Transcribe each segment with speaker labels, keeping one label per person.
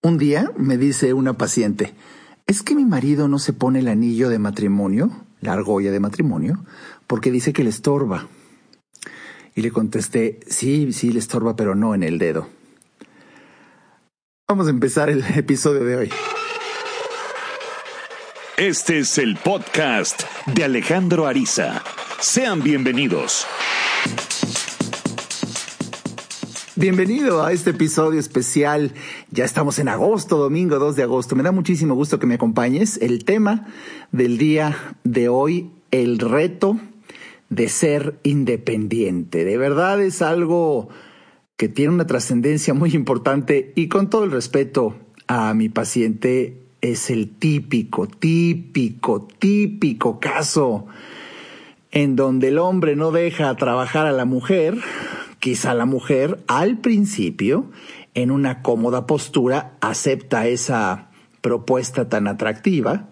Speaker 1: Un día me dice una paciente, ¿es que mi marido no se pone el anillo de matrimonio, la argolla de matrimonio, porque dice que le estorba? Y le contesté, sí, sí le estorba, pero no en el dedo. Vamos a empezar el episodio de hoy.
Speaker 2: Este es el podcast de Alejandro Ariza. Sean bienvenidos.
Speaker 1: Bienvenido a este episodio especial. Ya estamos en agosto, domingo 2 de agosto. Me da muchísimo gusto que me acompañes. El tema del día de hoy, el reto de ser independiente. De verdad es algo que tiene una trascendencia muy importante y con todo el respeto a mi paciente, es el típico, típico, típico caso en donde el hombre no deja trabajar a la mujer Quizá la mujer al principio, en una cómoda postura, acepta esa propuesta tan atractiva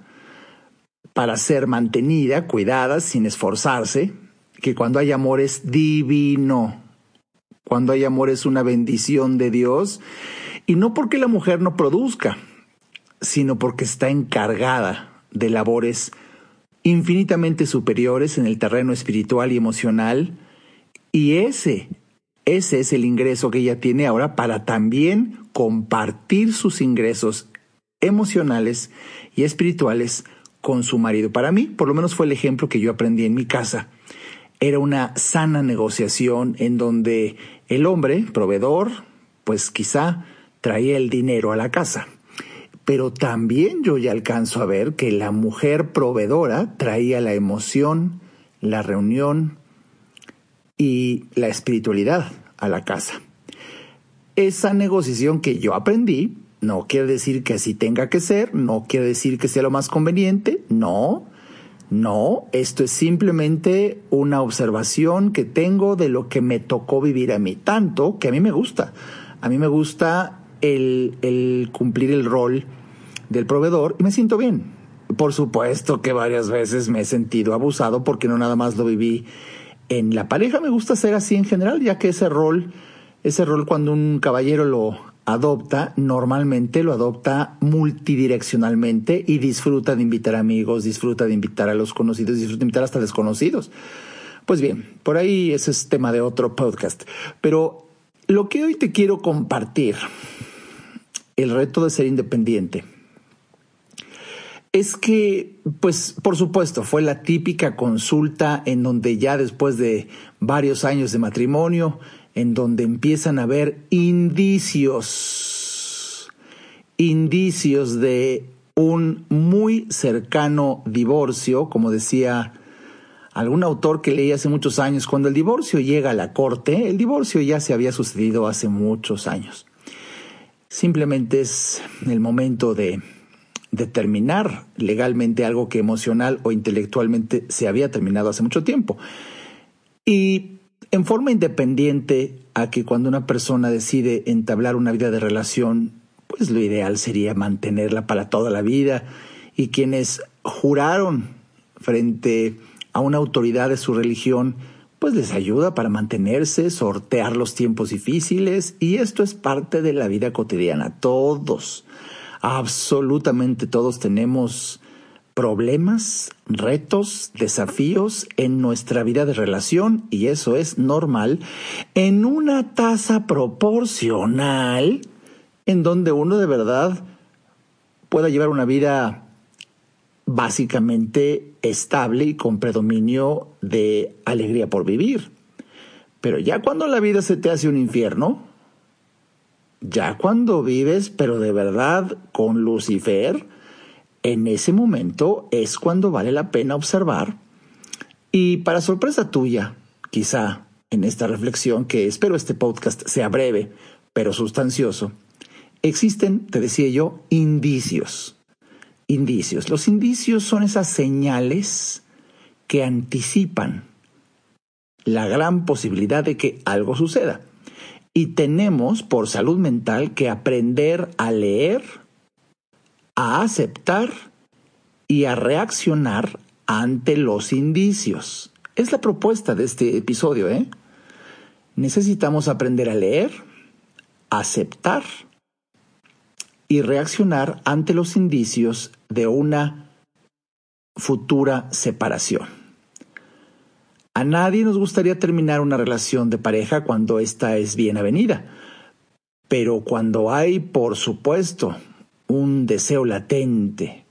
Speaker 1: para ser mantenida, cuidada, sin esforzarse, que cuando hay amor es divino, cuando hay amor es una bendición de Dios, y no porque la mujer no produzca, sino porque está encargada de labores infinitamente superiores en el terreno espiritual y emocional, y ese ese es el ingreso que ella tiene ahora para también compartir sus ingresos emocionales y espirituales con su marido. Para mí, por lo menos fue el ejemplo que yo aprendí en mi casa. Era una sana negociación en donde el hombre, proveedor, pues quizá traía el dinero a la casa. Pero también yo ya alcanzo a ver que la mujer proveedora traía la emoción, la reunión, y la espiritualidad a la casa. Esa negociación que yo aprendí no quiere decir que así tenga que ser, no quiere decir que sea lo más conveniente, no, no, esto es simplemente una observación que tengo de lo que me tocó vivir a mí, tanto que a mí me gusta, a mí me gusta el, el cumplir el rol del proveedor y me siento bien. Por supuesto que varias veces me he sentido abusado porque no nada más lo viví en la pareja me gusta ser así en general, ya que ese rol, ese rol cuando un caballero lo adopta, normalmente lo adopta multidireccionalmente y disfruta de invitar amigos, disfruta de invitar a los conocidos, disfruta de invitar hasta desconocidos. Pues bien, por ahí ese es tema de otro podcast. Pero lo que hoy te quiero compartir, el reto de ser independiente, es que, pues, por supuesto, fue la típica consulta en donde ya después de varios años de matrimonio, en donde empiezan a haber indicios, indicios de un muy cercano divorcio, como decía algún autor que leí hace muchos años, cuando el divorcio llega a la corte, el divorcio ya se había sucedido hace muchos años. Simplemente es el momento de determinar legalmente algo que emocional o intelectualmente se había terminado hace mucho tiempo. Y en forma independiente a que cuando una persona decide entablar una vida de relación, pues lo ideal sería mantenerla para toda la vida. Y quienes juraron frente a una autoridad de su religión, pues les ayuda para mantenerse, sortear los tiempos difíciles y esto es parte de la vida cotidiana. Todos Absolutamente todos tenemos problemas, retos, desafíos en nuestra vida de relación y eso es normal en una tasa proporcional en donde uno de verdad pueda llevar una vida básicamente estable y con predominio de alegría por vivir. Pero ya cuando la vida se te hace un infierno, ya cuando vives, pero de verdad, con Lucifer, en ese momento es cuando vale la pena observar. Y para sorpresa tuya, quizá en esta reflexión, que espero este podcast sea breve, pero sustancioso, existen, te decía yo, indicios. Indicios. Los indicios son esas señales que anticipan la gran posibilidad de que algo suceda. Y tenemos, por salud mental, que aprender a leer, a aceptar y a reaccionar ante los indicios. Es la propuesta de este episodio, ¿eh? Necesitamos aprender a leer, aceptar y reaccionar ante los indicios de una futura separación. A nadie nos gustaría terminar una relación de pareja cuando ésta es bien avenida, pero cuando hay, por supuesto, un deseo latente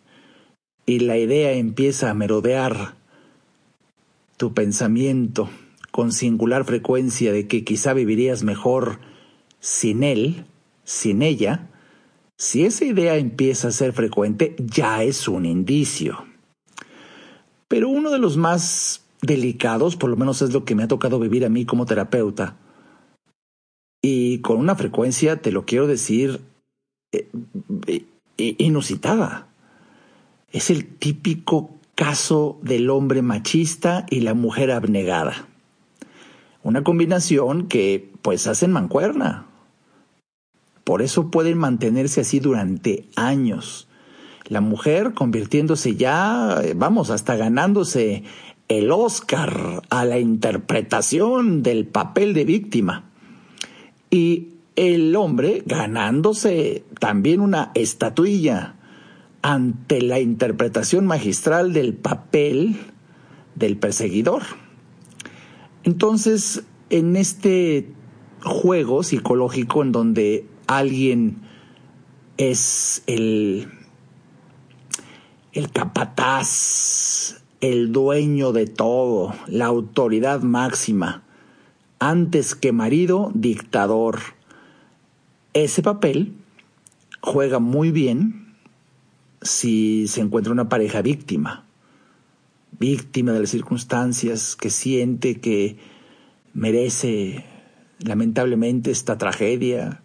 Speaker 1: y la idea empieza a merodear tu pensamiento con singular frecuencia de que quizá vivirías mejor sin él, sin ella, si esa idea empieza a ser frecuente, ya es un indicio. Pero uno de los más delicados, por lo menos es lo que me ha tocado vivir a mí como terapeuta, y con una frecuencia, te lo quiero decir, eh, eh, inusitada. Es el típico caso del hombre machista y la mujer abnegada. Una combinación que pues hacen mancuerna. Por eso pueden mantenerse así durante años. La mujer convirtiéndose ya, eh, vamos, hasta ganándose el Oscar a la interpretación del papel de víctima. Y el hombre ganándose también una estatuilla ante la interpretación magistral del papel del perseguidor. Entonces, en este juego psicológico en donde alguien es el, el capataz, el dueño de todo, la autoridad máxima, antes que marido, dictador. Ese papel juega muy bien si se encuentra una pareja víctima víctima de las circunstancias, que siente que merece lamentablemente esta tragedia.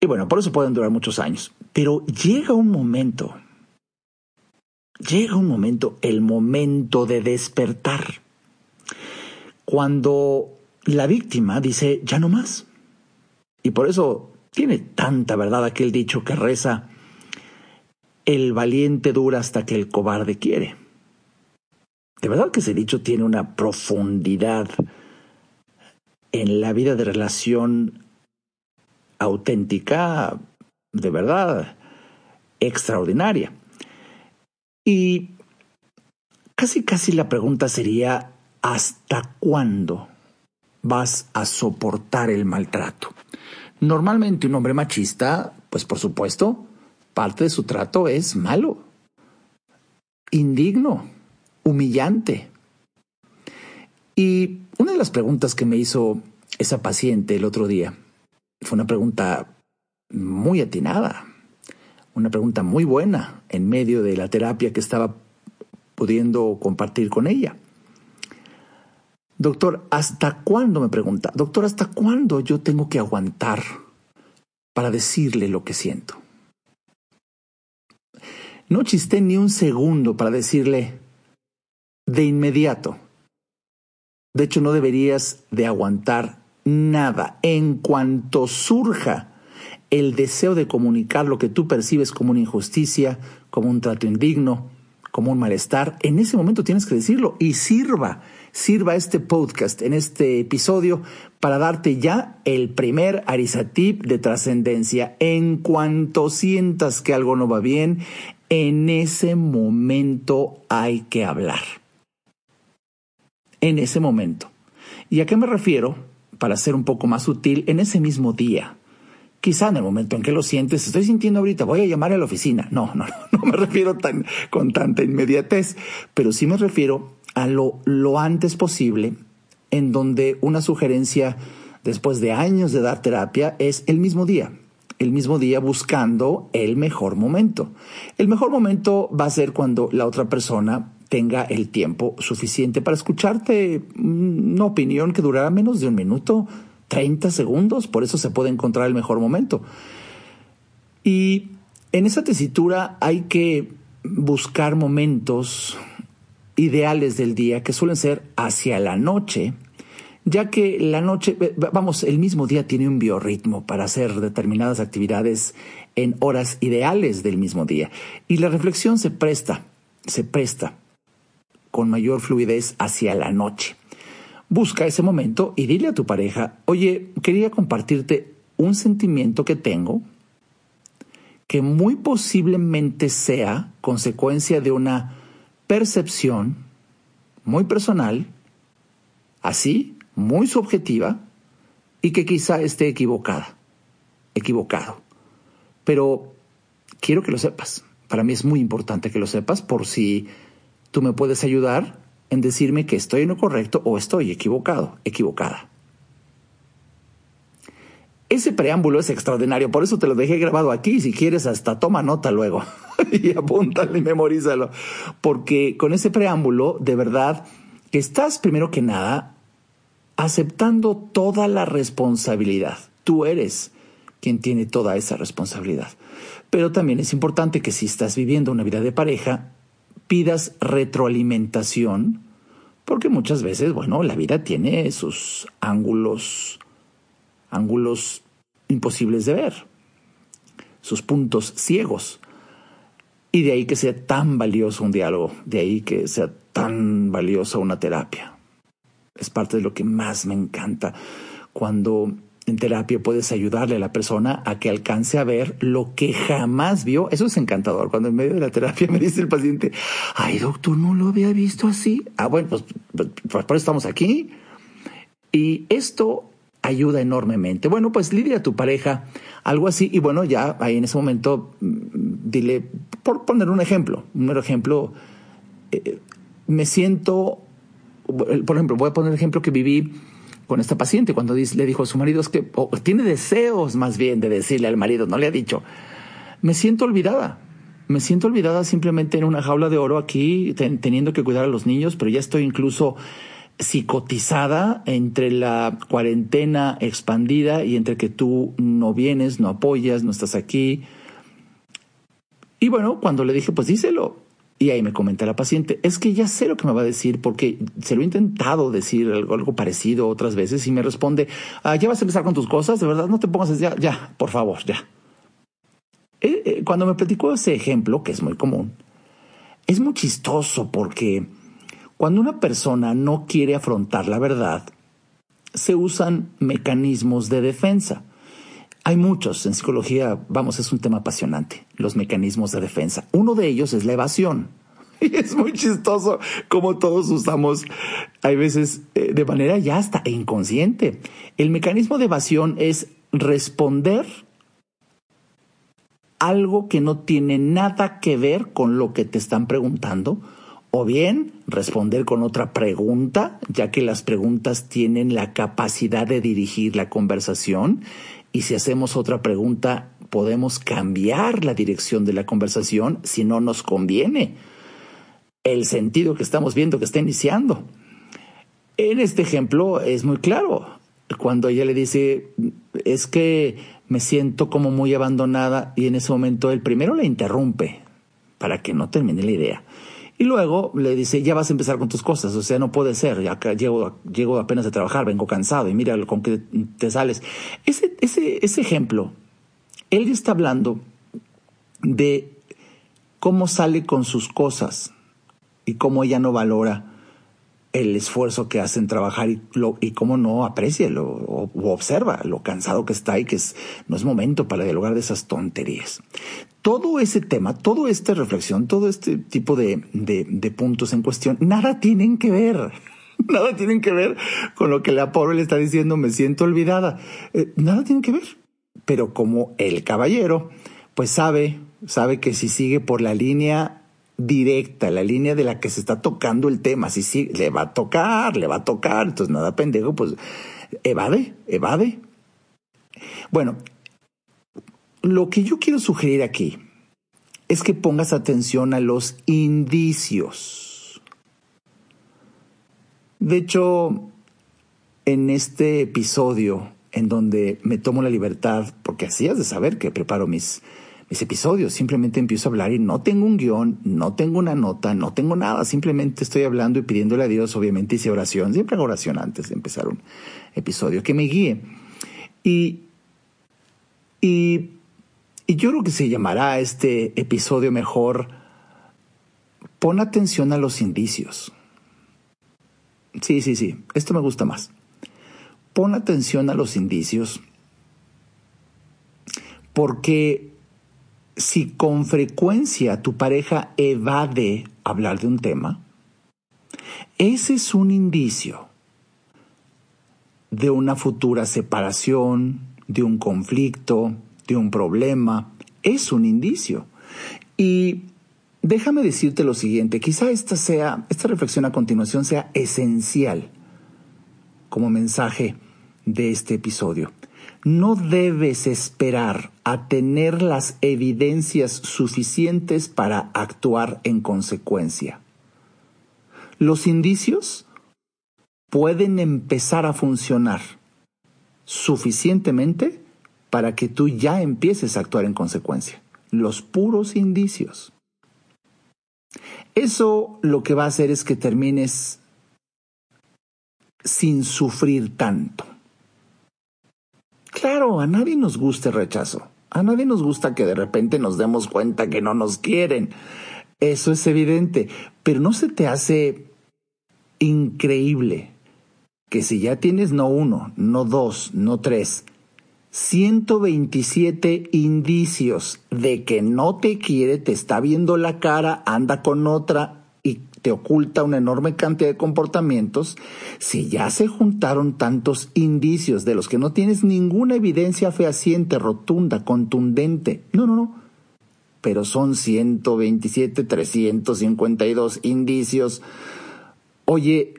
Speaker 1: Y bueno, por eso pueden durar muchos años. Pero llega un momento, llega un momento, el momento de despertar, cuando la víctima dice, ya no más. Y por eso tiene tanta verdad aquel dicho que reza, el valiente dura hasta que el cobarde quiere. De verdad que ese dicho tiene una profundidad en la vida de relación auténtica, de verdad, extraordinaria. Y casi, casi la pregunta sería, ¿hasta cuándo vas a soportar el maltrato? Normalmente un hombre machista, pues por supuesto, parte de su trato es malo, indigno, humillante. Y una de las preguntas que me hizo esa paciente el otro día fue una pregunta muy atinada, una pregunta muy buena en medio de la terapia que estaba pudiendo compartir con ella. Doctor, ¿hasta cuándo me pregunta? Doctor, ¿hasta cuándo yo tengo que aguantar para decirle lo que siento? No chisté ni un segundo para decirle, de inmediato. De hecho, no deberías de aguantar nada. En cuanto surja el deseo de comunicar lo que tú percibes como una injusticia, como un trato indigno, como un malestar, en ese momento tienes que decirlo y sirva, sirva este podcast, en este episodio, para darte ya el primer arisatip de trascendencia. En cuanto sientas que algo no va bien, en ese momento hay que hablar en ese momento. ¿Y a qué me refiero? Para ser un poco más sutil, en ese mismo día. Quizá en el momento en que lo sientes, estoy sintiendo ahorita, voy a llamar a la oficina. No, no, no, me refiero tan, con tanta inmediatez, pero sí me refiero a lo, lo antes posible, en donde una sugerencia después de años de dar terapia es el mismo día el mismo día buscando el mejor momento. El mejor momento va a ser cuando la otra persona tenga el tiempo suficiente para escucharte una opinión que durará menos de un minuto, 30 segundos, por eso se puede encontrar el mejor momento. Y en esa tesitura hay que buscar momentos ideales del día que suelen ser hacia la noche, ya que la noche, vamos, el mismo día tiene un biorritmo para hacer determinadas actividades en horas ideales del mismo día. Y la reflexión se presta, se presta con mayor fluidez hacia la noche. Busca ese momento y dile a tu pareja, oye, quería compartirte un sentimiento que tengo que muy posiblemente sea consecuencia de una percepción muy personal, así, muy subjetiva, y que quizá esté equivocada, equivocado. Pero quiero que lo sepas. Para mí es muy importante que lo sepas por si tú me puedes ayudar en decirme que estoy en lo correcto o estoy equivocado, equivocada. Ese preámbulo es extraordinario, por eso te lo dejé grabado aquí. Si quieres, hasta toma nota luego y apúntalo y memorízalo. Porque con ese preámbulo, de verdad, estás primero que nada aceptando toda la responsabilidad. Tú eres quien tiene toda esa responsabilidad. Pero también es importante que si estás viviendo una vida de pareja, pidas retroalimentación, porque muchas veces, bueno, la vida tiene sus ángulos, ángulos imposibles de ver, sus puntos ciegos. Y de ahí que sea tan valioso un diálogo, de ahí que sea tan valiosa una terapia. Es parte de lo que más me encanta cuando en terapia puedes ayudarle a la persona a que alcance a ver lo que jamás vio. Eso es encantador. Cuando en medio de la terapia me dice el paciente, ay doctor, no lo había visto así. Ah, bueno, pues, pues, por eso estamos aquí. Y esto ayuda enormemente. Bueno, pues lidia a tu pareja, algo así. Y bueno, ya ahí en ese momento, mm, dile, por poner un ejemplo, un ejemplo, eh, me siento, por ejemplo, voy a poner el ejemplo que viví con esta paciente cuando le dijo a su marido, es que tiene deseos más bien de decirle al marido, no le ha dicho, me siento olvidada, me siento olvidada simplemente en una jaula de oro aquí, teniendo que cuidar a los niños, pero ya estoy incluso psicotizada entre la cuarentena expandida y entre que tú no vienes, no apoyas, no estás aquí. Y bueno, cuando le dije, pues díselo, y ahí me comenta la paciente, es que ya sé lo que me va a decir porque se lo he intentado decir algo, parecido otras veces y me responde, ah, ya vas a empezar con tus cosas, de verdad, no te pongas ya, ya, por favor, ya. Eh, eh, cuando me platicó ese ejemplo, que es muy común, es muy chistoso porque cuando una persona no quiere afrontar la verdad, se usan mecanismos de defensa. Hay muchos en psicología, vamos, es un tema apasionante, los mecanismos de defensa. Uno de ellos es la evasión. Y es muy chistoso como todos usamos, hay veces eh, de manera ya hasta inconsciente. El mecanismo de evasión es responder algo que no tiene nada que ver con lo que te están preguntando, o bien responder con otra pregunta, ya que las preguntas tienen la capacidad de dirigir la conversación y si hacemos otra pregunta, podemos cambiar la dirección de la conversación si no nos conviene el sentido que estamos viendo que está iniciando. En este ejemplo es muy claro. Cuando ella le dice, es que me siento como muy abandonada y en ese momento el primero la interrumpe para que no termine la idea. Y luego le dice, ya vas a empezar con tus cosas, o sea, no puede ser, ya llego, llego apenas a trabajar, vengo cansado y mira con qué te sales. Ese, ese, ese ejemplo, él está hablando de cómo sale con sus cosas y cómo ella no valora el esfuerzo que hace en trabajar y, lo, y cómo no aprecia lo, o, observa lo cansado que está y que es, no es momento para dialogar de esas tonterías. Todo ese tema, toda esta reflexión, todo este tipo de, puntos en cuestión, nada tienen que ver. Nada tienen que ver con lo que la pobre le está diciendo, me siento olvidada. Eh, nada tiene que ver. Pero como el caballero, pues sabe, sabe que si sigue por la línea directa, la línea de la que se está tocando el tema. Si sí, le va a tocar, le va a tocar, entonces nada pendejo, pues evade, evade. Bueno, lo que yo quiero sugerir aquí es que pongas atención a los indicios. De hecho, en este episodio en donde me tomo la libertad, porque así has de saber que preparo mis, mis episodios. Simplemente empiezo a hablar y no tengo un guion, no tengo una nota, no tengo nada. Simplemente estoy hablando y pidiéndole a Dios, obviamente hice oración. Siempre hago oración antes de empezar un episodio que me guíe. Y, y, y yo creo que se llamará este episodio mejor Pon atención a los indicios. Sí, sí, sí, esto me gusta más. Pon atención a los indicios porque si con frecuencia tu pareja evade hablar de un tema, ese es un indicio de una futura separación, de un conflicto, de un problema. Es un indicio. Y déjame decirte lo siguiente, quizá esta sea, esta reflexión a continuación sea esencial como mensaje de este episodio. No debes esperar a tener las evidencias suficientes para actuar en consecuencia. Los indicios pueden empezar a funcionar suficientemente para que tú ya empieces a actuar en consecuencia. Los puros indicios. Eso lo que va a hacer es que termines sin sufrir tanto. Claro, a nadie nos gusta el rechazo. A nadie nos gusta que de repente nos demos cuenta que no nos quieren. Eso es evidente. Pero no se te hace increíble que si ya tienes no uno, no dos, no tres, 127 indicios de que no te quiere, te está viendo la cara, anda con otra oculta una enorme cantidad de comportamientos, si ya se juntaron tantos indicios de los que no tienes ninguna evidencia fehaciente, rotunda, contundente, no, no, no, pero son 127, 352 indicios, oye,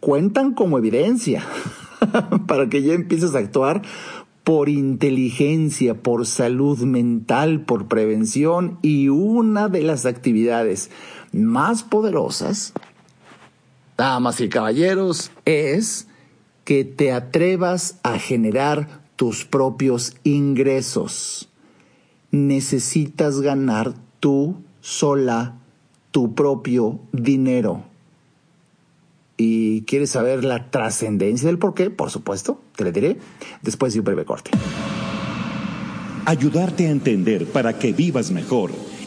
Speaker 1: cuentan como evidencia para que ya empieces a actuar por inteligencia, por salud mental, por prevención y una de las actividades más poderosas, damas y caballeros, es que te atrevas a generar tus propios ingresos. Necesitas ganar tú sola tu propio dinero. ¿Y quieres saber la trascendencia del por qué? Por supuesto, te lo diré después de un breve corte.
Speaker 2: Ayudarte a entender para que vivas mejor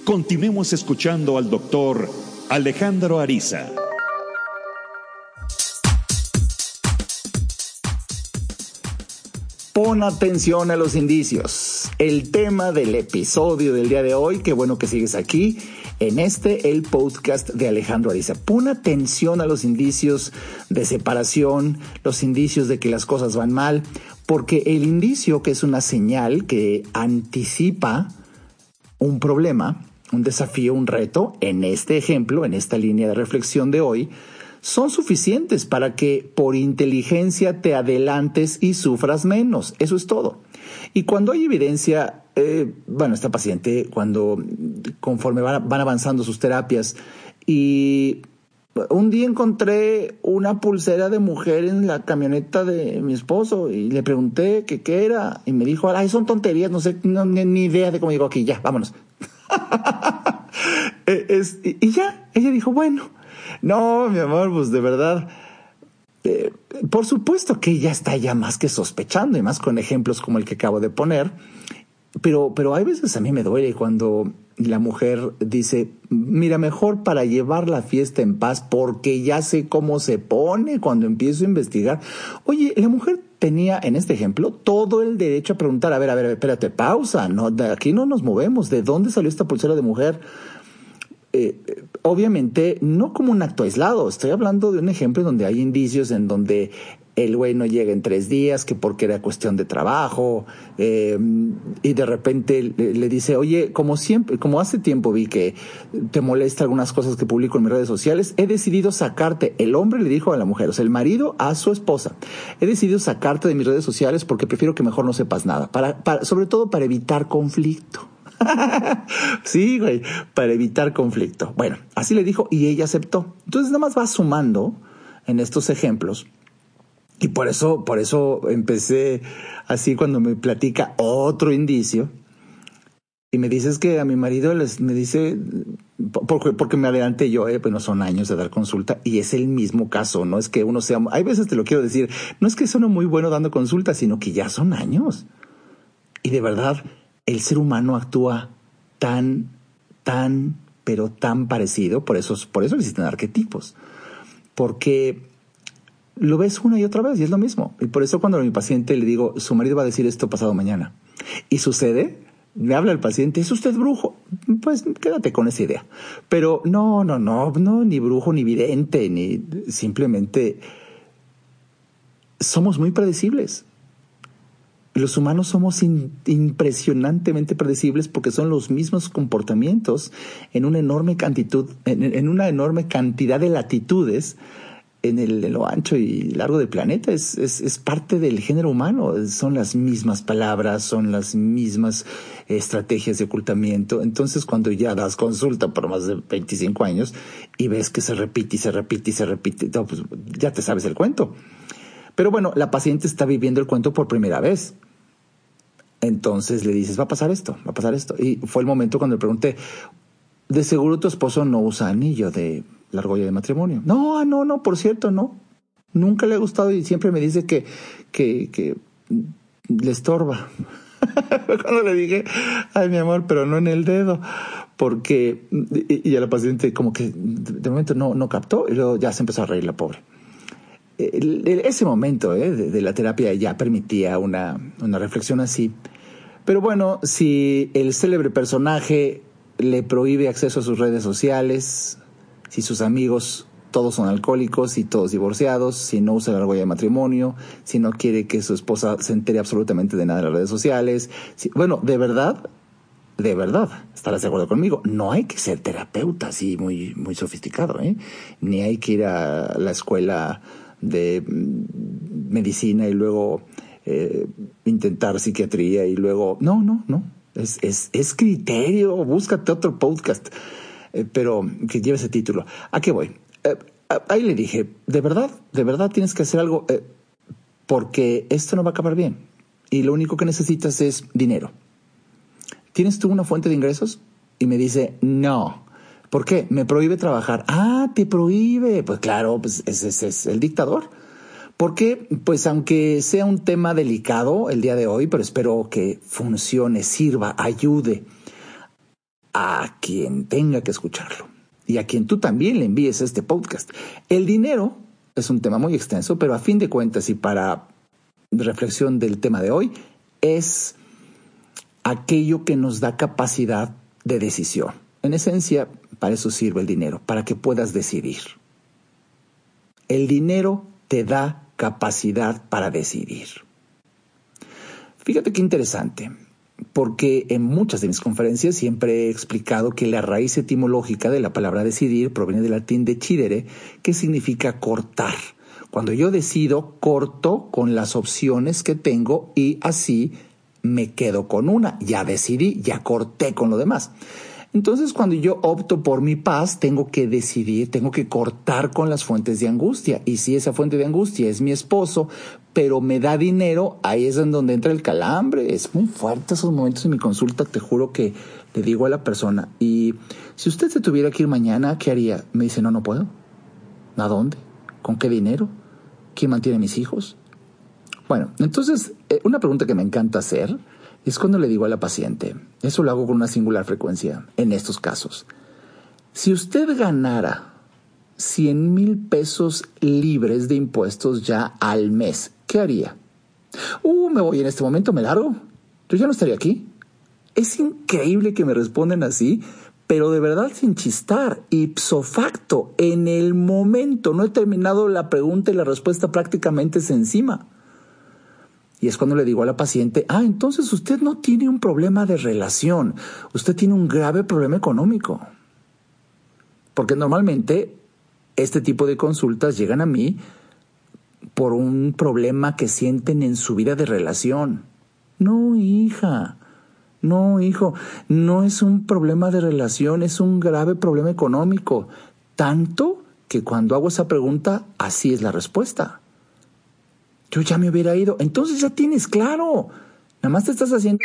Speaker 2: Continuemos escuchando al doctor Alejandro Ariza.
Speaker 1: Pon atención a los indicios. El tema del episodio del día de hoy, qué bueno que sigues aquí en este, el podcast de Alejandro Ariza. Pon atención a los indicios de separación, los indicios de que las cosas van mal, porque el indicio, que es una señal que anticipa un problema, un desafío, un reto, en este ejemplo, en esta línea de reflexión de hoy, son suficientes para que por inteligencia te adelantes y sufras menos. Eso es todo. Y cuando hay evidencia, eh, bueno, esta paciente, cuando conforme van, van avanzando sus terapias y un día encontré una pulsera de mujer en la camioneta de mi esposo y le pregunté qué era y me dijo, ay, son tonterías, no sé, no, ni, idea de cómo digo aquí, ya, vámonos. Eh, y ya, ella dijo, bueno, no, mi amor, pues de verdad, eh, por supuesto que ella está ya más que sospechando y más con ejemplos como el que acabo de poner, pero, pero hay veces a mí me duele cuando la mujer dice, mira, mejor para llevar la fiesta en paz porque ya sé cómo se pone cuando empiezo a investigar. Oye, la mujer tenía en este ejemplo todo el derecho a preguntar, a ver, a ver, espérate, pausa, de aquí no nos movemos, ¿de dónde salió esta pulsera de mujer? Eh, obviamente no como un acto aislado, estoy hablando de un ejemplo donde hay indicios en donde el güey no llega en tres días, que porque era cuestión de trabajo, eh, y de repente le, dice, oye, como siempre, como hace tiempo vi que te molesta algunas cosas que publico en mis redes sociales, he decidido sacarte, el hombre le dijo a la mujer, o sea, el marido a su esposa, he decidido sacarte de mis redes sociales porque prefiero que mejor no sepas nada, para, para sobre todo para evitar conflicto. sí, güey, para evitar conflicto. Bueno, así le dijo y ella aceptó. Entonces nada más va sumando en estos ejemplos y por eso, por eso empecé así cuando me platica otro indicio. Y me dices que a mi marido les, me dice, porque, porque me adelanté yo, eh, pues no son años de dar consulta y es el mismo caso, no es que uno sea, hay veces te lo quiero decir, no es que sea muy bueno dando consulta, sino que ya son años. Y de verdad, el ser humano actúa tan, tan, pero tan parecido, por eso, por eso existen arquetipos. Porque lo ves una y otra vez y es lo mismo. Y por eso cuando a mi paciente le digo, su marido va a decir esto pasado mañana. Y sucede, me habla el paciente, ¿es usted brujo? Pues quédate con esa idea. Pero no, no, no, no, ni brujo, ni vidente, ni simplemente somos muy predecibles. Los humanos somos impresionantemente predecibles porque son los mismos comportamientos en una enorme cantidad, en una enorme cantidad de latitudes en, el, lo ancho y largo del planeta, es, es, es, parte del género humano, son las mismas palabras, son las mismas estrategias de ocultamiento. Entonces, cuando ya das consulta por más de 25 años y ves que se repite y se repite y se repite, pues ya te sabes el cuento. Pero bueno, la paciente está viviendo el cuento por primera vez. Entonces le dices, va a pasar esto, va a pasar esto. Y fue el momento cuando le pregunté, de seguro tu esposo no usa anillo de la argolla de matrimonio. No, ah, no, no, por cierto, no. Nunca le ha gustado y siempre me dice que, le estorba. Cuando le dije, ay, mi amor, pero no en el dedo. Porque, y, a la paciente como que de momento no, no captó y luego ya se empezó a reír la pobre. ese momento ¿eh? de, la terapia ya permitía una reflexión así. Pero bueno, si el célebre personaje le prohíbe acceso a sus redes sociales, si sus amigos todos son alcohólicos y todos divorciados, si no usa la argolla de matrimonio, si no quiere que su esposa se entere absolutamente de nada en las redes sociales. bueno, de verdad, de verdad, estarás de acuerdo conmigo, no hay que ser terapeuta así muy, muy sofisticado, ¿eh? ni hay que ir a la escuela de mm, medicina y luego eh, intentar psiquiatría y luego, no, no, no, es, es, es criterio, búscate otro podcast. Eh, pero que lleve ese título. ¿A qué voy? Eh, ahí le dije, de verdad, de verdad tienes que hacer algo eh, porque esto no va a acabar bien. Y lo único que necesitas es dinero. ¿Tienes tú una fuente de ingresos? Y me dice, no. ¿Por qué? Me prohíbe trabajar. Ah, te prohíbe. Pues claro, pues es el dictador. ¿Por qué? Pues aunque sea un tema delicado el día de hoy, pero espero que funcione, sirva, ayude a quien tenga que escucharlo y a quien tú también le envíes este podcast. El dinero es un tema muy extenso, pero a fin de cuentas y para reflexión del tema de hoy, es aquello que nos da capacidad de decisión. En esencia, para eso sirve el dinero, para que puedas decidir. El dinero te da capacidad para decidir. Fíjate qué interesante porque en muchas de mis conferencias siempre he explicado que la raíz etimológica de la palabra decidir proviene del latín decidere, que significa cortar. Cuando yo decido, corto con las opciones que tengo y así me quedo con una. Ya decidí, ya corté con lo demás. Entonces, cuando yo opto por mi paz, tengo que decidir, tengo que cortar con las fuentes de angustia. Y si esa fuente de angustia es mi esposo, pero me da dinero, ahí es en donde entra el calambre. Es muy fuerte esos momentos en mi consulta, te juro que le digo a la persona, y si usted se tuviera que ir mañana, ¿qué haría? Me dice, no, no puedo. ¿A dónde? ¿Con qué dinero? ¿Quién mantiene mis hijos? Bueno, entonces, eh, una pregunta que me encanta hacer es cuando le digo a la paciente, eso lo hago con una singular frecuencia en estos casos, si usted ganara 100 mil pesos libres de impuestos ya al mes, ¿qué haría? Uh, me voy en este momento, me largo. Yo ya no estaría aquí. Es increíble que me responden así, pero de verdad sin chistar, ipso facto, en el momento, no he terminado la pregunta y la respuesta prácticamente es encima. Y es cuando le digo a la paciente, ah, entonces usted no tiene un problema de relación, usted tiene un grave problema económico. Porque normalmente este tipo de consultas llegan a mí por un problema que sienten en su vida de relación. No, hija, no, hijo, no es un problema de relación, es un grave problema económico. Tanto que cuando hago esa pregunta, así es la respuesta. Yo ya me hubiera ido. Entonces ya tienes claro. Nada más te estás haciendo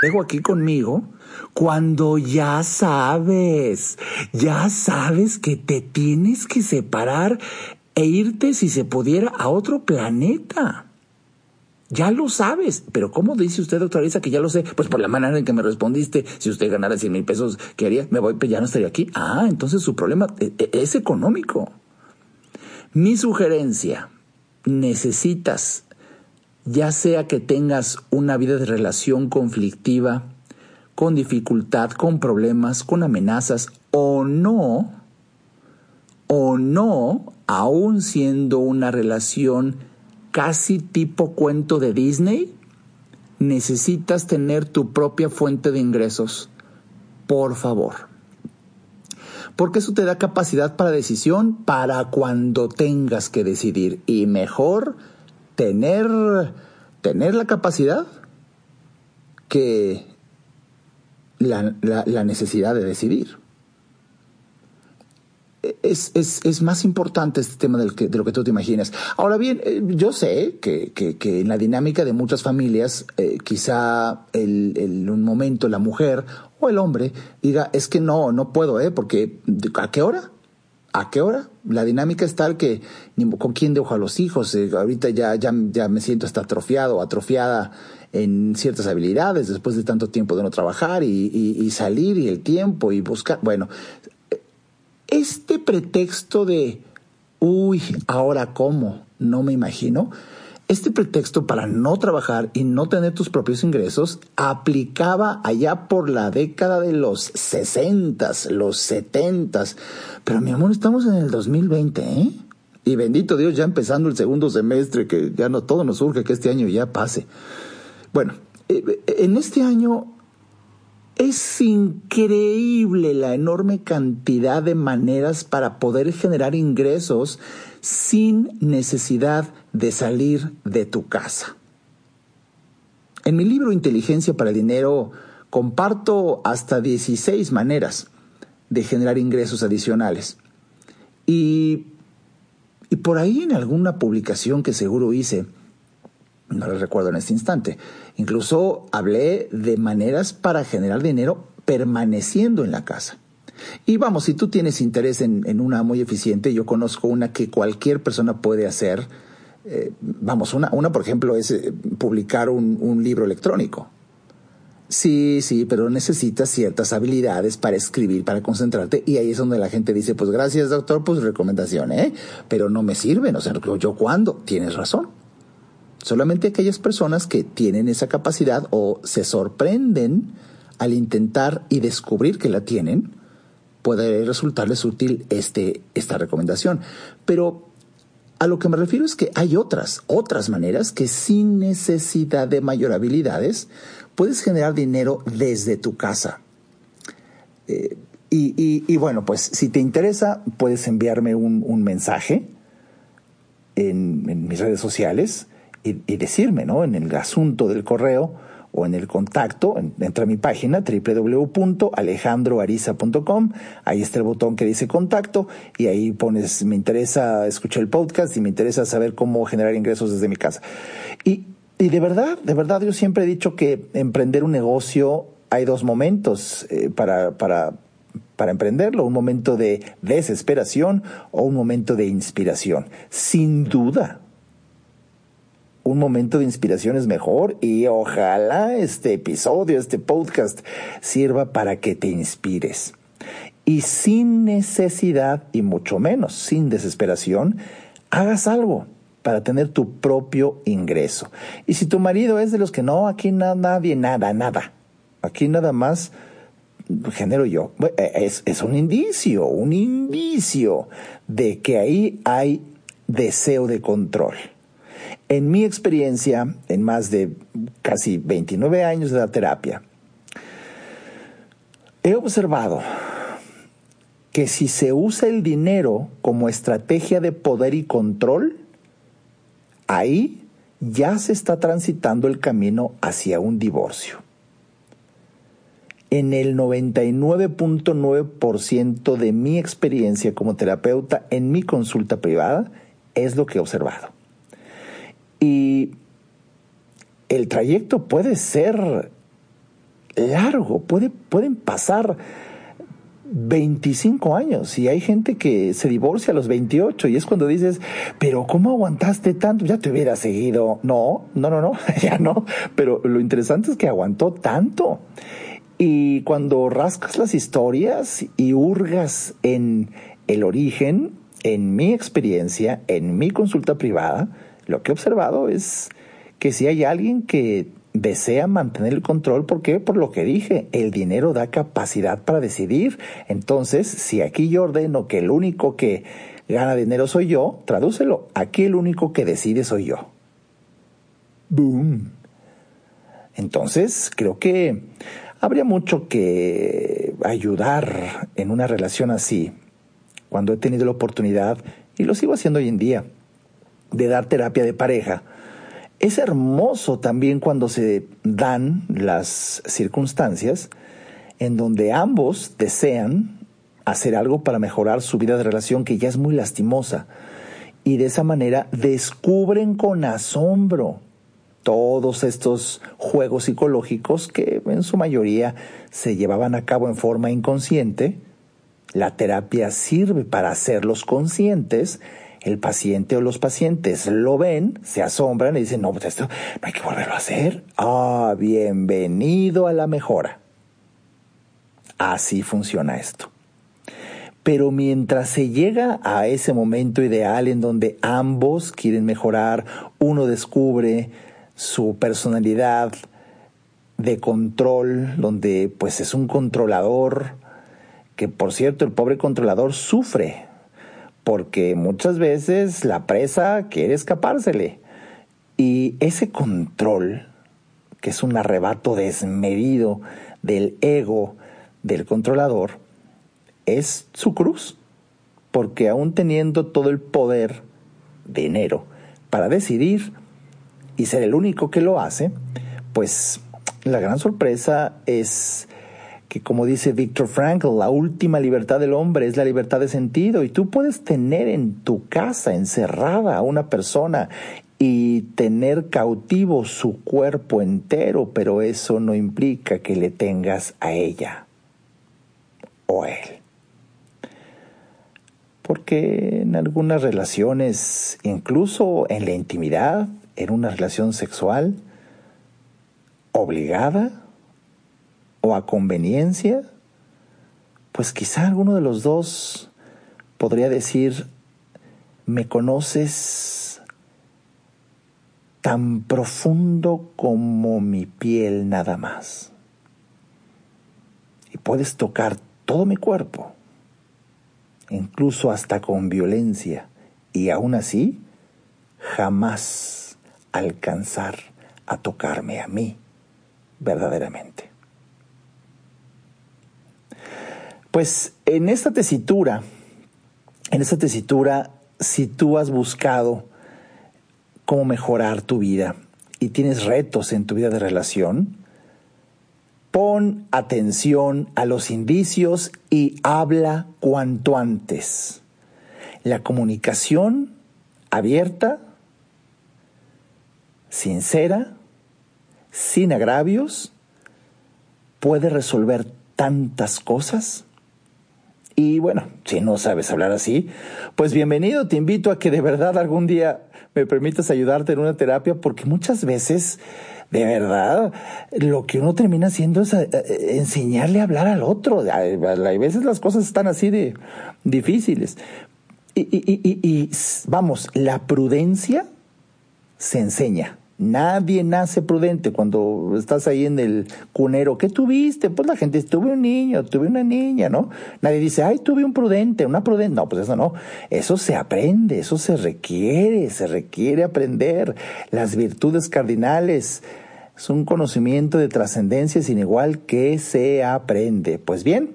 Speaker 1: dejo aquí conmigo cuando ya sabes, ya sabes que te tienes que separar e irte si se pudiera a otro planeta. Ya lo sabes, pero ¿cómo dice usted, doctora Lisa, que ya lo sé? Pues por la manera en que me respondiste, si usted ganara 100 mil pesos, ¿qué haría? Me voy, ya no estaría aquí. Ah, entonces su problema e, e, es económico. Mi sugerencia, necesitas, ya sea que tengas una vida de relación conflictiva, con dificultad, con problemas, con amenazas o no, o no, aún siendo una relación casi tipo cuento de Disney, necesitas tener tu propia fuente de ingresos. Por favor porque eso te da capacidad para decisión para cuando tengas que decidir y mejor tener, tener la capacidad que la, la, necesidad de decidir. Es, es, es, más importante este tema de lo que tú te imaginas. Ahora bien, eh, yo sé que, que, en la dinámica de muchas familias, eh, quizá el, el, un momento la mujer o el hombre diga, es que no, no puedo, ¿eh? Porque ¿a qué hora? ¿A qué hora? La dinámica es tal que con quién dejo a los hijos. Eh, ahorita ya, ya, ya me siento hasta atrofiado, atrofiada en ciertas habilidades después de tanto tiempo de no trabajar y, y salir y el tiempo y buscar. Bueno, este pretexto de, uy, ahora cómo, no me imagino, este pretexto para no trabajar y no tener tus propios ingresos aplicaba allá por la década de los 60, los 70. Pero mi amor, estamos en el 2020, ¿eh? Y bendito Dios, ya empezando el segundo semestre, que ya no todo nos surge que este año ya pase. Bueno, eh, en este año es increíble la enorme cantidad de maneras para poder generar ingresos sin necesidad de salir de tu casa. En mi libro Inteligencia para el Dinero comparto hasta 16 maneras de generar ingresos adicionales. Y, y por ahí en alguna publicación que seguro hice, no la recuerdo en este instante, incluso hablé de maneras para generar dinero permaneciendo en la casa. Y vamos, si tú tienes interés en, una muy eficiente, yo conozco una que cualquier persona puede hacer. Eh, vamos, una, una, por ejemplo, es eh, publicar un, un libro electrónico. Sí, sí, pero necesitas ciertas habilidades para escribir, para concentrarte, y ahí es donde la gente dice, pues gracias doctor, pues recomendación, ¿eh? Pero no me sirven, o sea, yo cuándo, tienes razón. Solamente aquellas personas que tienen esa capacidad o se sorprenden al intentar y descubrir que la tienen, puede resultarles útil este, esta recomendación. Pero a lo que me refiero es que hay otras, otras maneras que sin necesidad de mayor habilidades puedes generar dinero desde tu casa. Eh, y, bueno, pues si te interesa, puedes enviarme un, mensaje en, mis redes sociales y, decirme, ¿no? En el asunto del correo, o en el contacto, entra a mi página www.alejandroariza.com, ahí está el botón que dice contacto y ahí pones me interesa escuchar el podcast y me interesa saber cómo generar ingresos desde mi casa. Y, y de verdad, de verdad yo siempre he dicho que emprender un negocio hay dos momentos eh, para, para, para emprenderlo, un momento de desesperación o un momento de inspiración. Sin duda, un momento de inspiración es mejor y ojalá este episodio, este podcast sirva para que te inspires. Y sin necesidad y mucho menos sin desesperación, hagas algo para tener tu propio ingreso. Y si tu marido es de los que no, aquí nada, nadie, nada, nada. Aquí nada más genero yo. Eh, es, es un indicio, un indicio de que ahí hay deseo de control. En mi experiencia, en más de casi 29 años de la terapia, he observado que si se usa el dinero como estrategia de poder y control, ahí ya se está transitando el camino hacia un divorcio. En el 99.9% de mi experiencia como terapeuta en mi consulta privada es lo que he observado. Y el trayecto puede ser largo, puede, pueden pasar 25 años y hay gente que se divorcia a los 28 y es cuando dices, pero ¿cómo aguantaste tanto? Ya te hubiera seguido. No, no, no, no, ya no. Pero lo interesante es que aguantó tanto. Y cuando rascas las historias y hurgas en el origen, en mi experiencia, en mi consulta privada, lo que he observado es que si hay alguien que desea mantener el control. ¿Por qué? Por lo que dije, el dinero da capacidad para decidir. Entonces, si aquí yo ordeno que el único que gana dinero soy yo, tradúcelo. Aquí el único que decide soy yo. Boom. Entonces, creo que habría mucho que ayudar en una relación así, cuando he tenido la oportunidad, y lo sigo haciendo hoy en día, de dar terapia de pareja es hermoso también cuando se dan las circunstancias en donde ambos desean hacer algo para mejorar su vida de relación que ya es muy lastimosa. Y de esa manera descubren con asombro todos estos juegos psicológicos que en su mayoría se llevaban a cabo en forma inconsciente. La terapia sirve para hacerlos conscientes el paciente o los pacientes lo ven, se asombran y dicen, no, pues esto no hay que volverlo a hacer. Ah, bienvenido a la mejora. Así funciona esto. Pero mientras se llega a ese momento ideal en donde ambos quieren mejorar, uno descubre su personalidad de control, donde pues es un controlador, que por cierto el pobre controlador sufre porque muchas veces la presa quiere escapársele. Y ese control, que es un arrebato desmedido del ego del controlador, es su cruz, porque aún teniendo todo el poder, dinero, para decidir y ser el único que lo hace, pues la gran sorpresa es que como dice Viktor Frankl, la última libertad del hombre es la libertad de sentido y tú puedes tener en tu casa encerrada a una persona y tener cautivo su cuerpo entero, pero eso no implica que le tengas a ella o a él. Porque en algunas relaciones, incluso en la intimidad, en una relación sexual, obligada, o a conveniencia, pues quizá alguno de los dos podría decir, me conoces tan profundo como mi piel nada más. Y puedes tocar todo mi cuerpo, incluso hasta con violencia, y aún así jamás alcanzar a tocarme a mí verdaderamente. Pues en esta tesitura, en esta tesitura, si tú has buscado cómo mejorar tu vida y tienes retos en tu vida de relación, pon atención a los indicios y habla cuanto antes. La comunicación abierta, sincera, sin agravios, puede resolver tantas cosas y bueno, si no sabes hablar así, pues bienvenido, te invito a que de verdad algún día me permitas ayudarte en una terapia, porque muchas veces, de verdad, lo que uno termina haciendo es eh, eh, enseñarle a hablar al otro. Hay veces las cosas están así de difíciles. Y, vamos, la prudencia se enseña, Nadie nace prudente cuando estás ahí en el cunero. ¿Qué tuviste? Pues la gente tuve un niño, tuve una niña, ¿no? Nadie dice, ay, tuve un prudente, una prudente. No, pues eso no. Eso se aprende, eso se requiere, se requiere aprender. Las virtudes cardinales es un conocimiento de trascendencia sin igual que se aprende. Pues bien,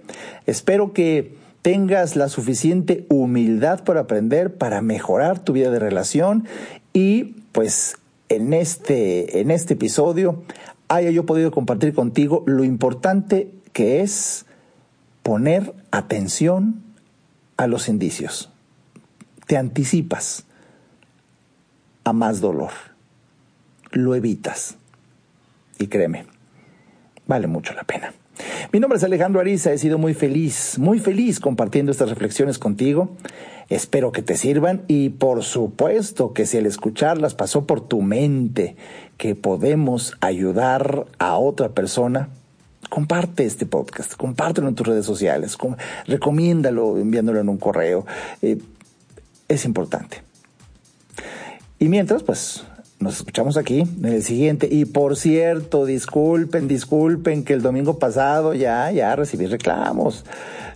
Speaker 1: espero que tengas la suficiente humildad para aprender, para mejorar tu vida de relación y pues en este, en este episodio haya yo podido compartir contigo lo importante que es poner atención a los indicios. Te anticipas a más dolor, lo evitas y créeme, vale mucho la pena. Mi nombre es Alejandro Ariza, he sido muy feliz, muy feliz compartiendo estas reflexiones contigo. Espero que te sirvan y por supuesto que si al escucharlas pasó por tu mente que podemos ayudar a otra persona, comparte este podcast, compártelo en tus redes sociales, recomiéndalo enviándolo en un correo. Eh, es importante. Y mientras, pues nos escuchamos aquí en el siguiente. Y por cierto, disculpen, disculpen que el domingo pasado ya, ya recibí reclamos.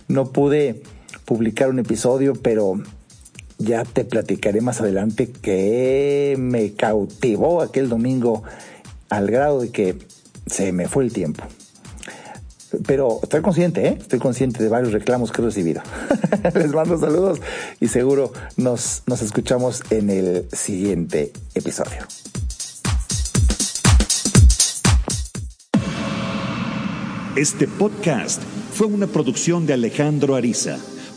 Speaker 1: No pude publicar un episodio, pero ya te platicaré más adelante que me cautivó aquel domingo al grado de que se me fue el tiempo. Pero estoy consciente, ¿eh? estoy consciente de varios reclamos que he recibido. Les mando saludos y seguro nos, nos escuchamos en el siguiente episodio.
Speaker 2: Este podcast fue una producción de Alejandro Ariza.